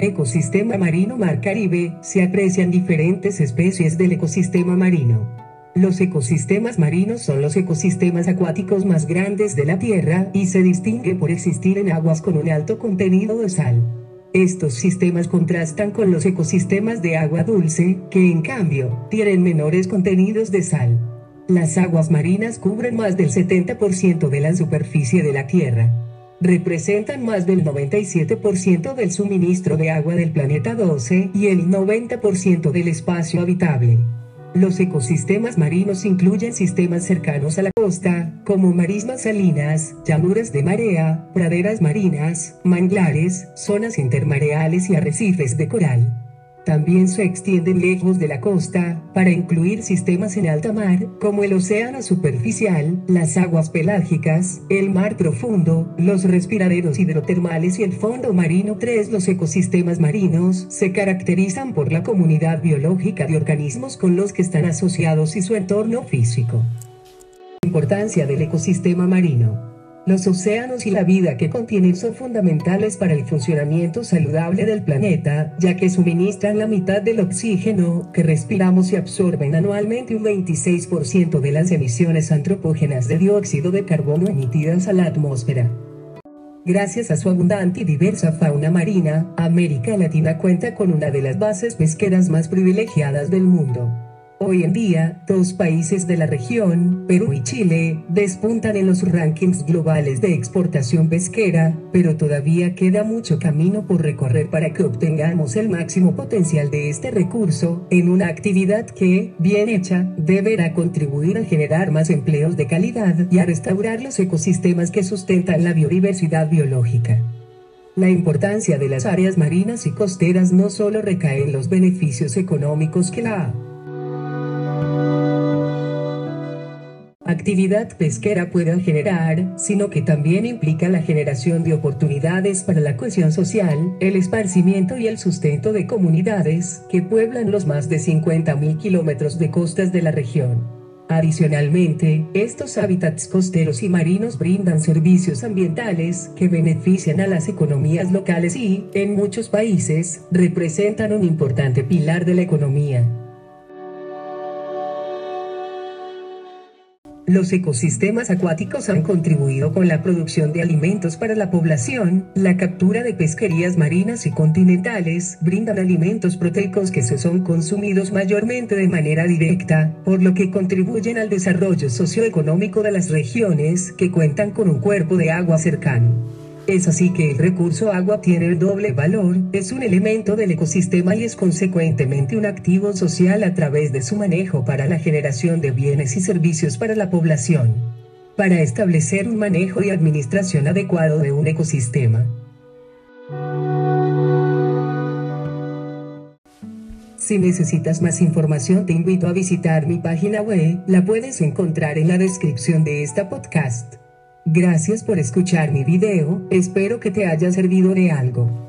Ecosistema marino Mar Caribe, se aprecian diferentes especies del ecosistema marino. Los ecosistemas marinos son los ecosistemas acuáticos más grandes de la Tierra y se distinguen por existir en aguas con un alto contenido de sal. Estos sistemas contrastan con los ecosistemas de agua dulce, que en cambio, tienen menores contenidos de sal. Las aguas marinas cubren más del 70% de la superficie de la Tierra representan más del 97% del suministro de agua del planeta 12 y el 90% del espacio habitable. Los ecosistemas marinos incluyen sistemas cercanos a la costa, como marismas salinas, llanuras de marea, praderas marinas, manglares, zonas intermareales y arrecifes de coral. También se extienden lejos de la costa, para incluir sistemas en alta mar, como el océano superficial, las aguas pelágicas, el mar profundo, los respiraderos hidrotermales y el fondo marino 3. Los ecosistemas marinos se caracterizan por la comunidad biológica de organismos con los que están asociados y su entorno físico. Importancia del ecosistema marino. Los océanos y la vida que contienen son fundamentales para el funcionamiento saludable del planeta, ya que suministran la mitad del oxígeno que respiramos y absorben anualmente un 26% de las emisiones antropógenas de dióxido de carbono emitidas a la atmósfera. Gracias a su abundante y diversa fauna marina, América Latina cuenta con una de las bases pesqueras más privilegiadas del mundo. Hoy en día, dos países de la región, Perú y Chile, despuntan en los rankings globales de exportación pesquera, pero todavía queda mucho camino por recorrer para que obtengamos el máximo potencial de este recurso, en una actividad que, bien hecha, deberá contribuir a generar más empleos de calidad y a restaurar los ecosistemas que sustentan la biodiversidad biológica. La importancia de las áreas marinas y costeras no solo recae en los beneficios económicos que la actividad pesquera pueda generar, sino que también implica la generación de oportunidades para la cohesión social, el esparcimiento y el sustento de comunidades que pueblan los más de 50.000 kilómetros de costas de la región. Adicionalmente, estos hábitats costeros y marinos brindan servicios ambientales que benefician a las economías locales y, en muchos países, representan un importante pilar de la economía. Los ecosistemas acuáticos han contribuido con la producción de alimentos para la población, la captura de pesquerías marinas y continentales, brindan alimentos proteicos que se son consumidos mayormente de manera directa, por lo que contribuyen al desarrollo socioeconómico de las regiones que cuentan con un cuerpo de agua cercano. Es así que el recurso agua tiene el doble valor, es un elemento del ecosistema y es consecuentemente un activo social a través de su manejo para la generación de bienes y servicios para la población. Para establecer un manejo y administración adecuado de un ecosistema. Si necesitas más información te invito a visitar mi página web, la puedes encontrar en la descripción de esta podcast. Gracias por escuchar mi video, espero que te haya servido de algo.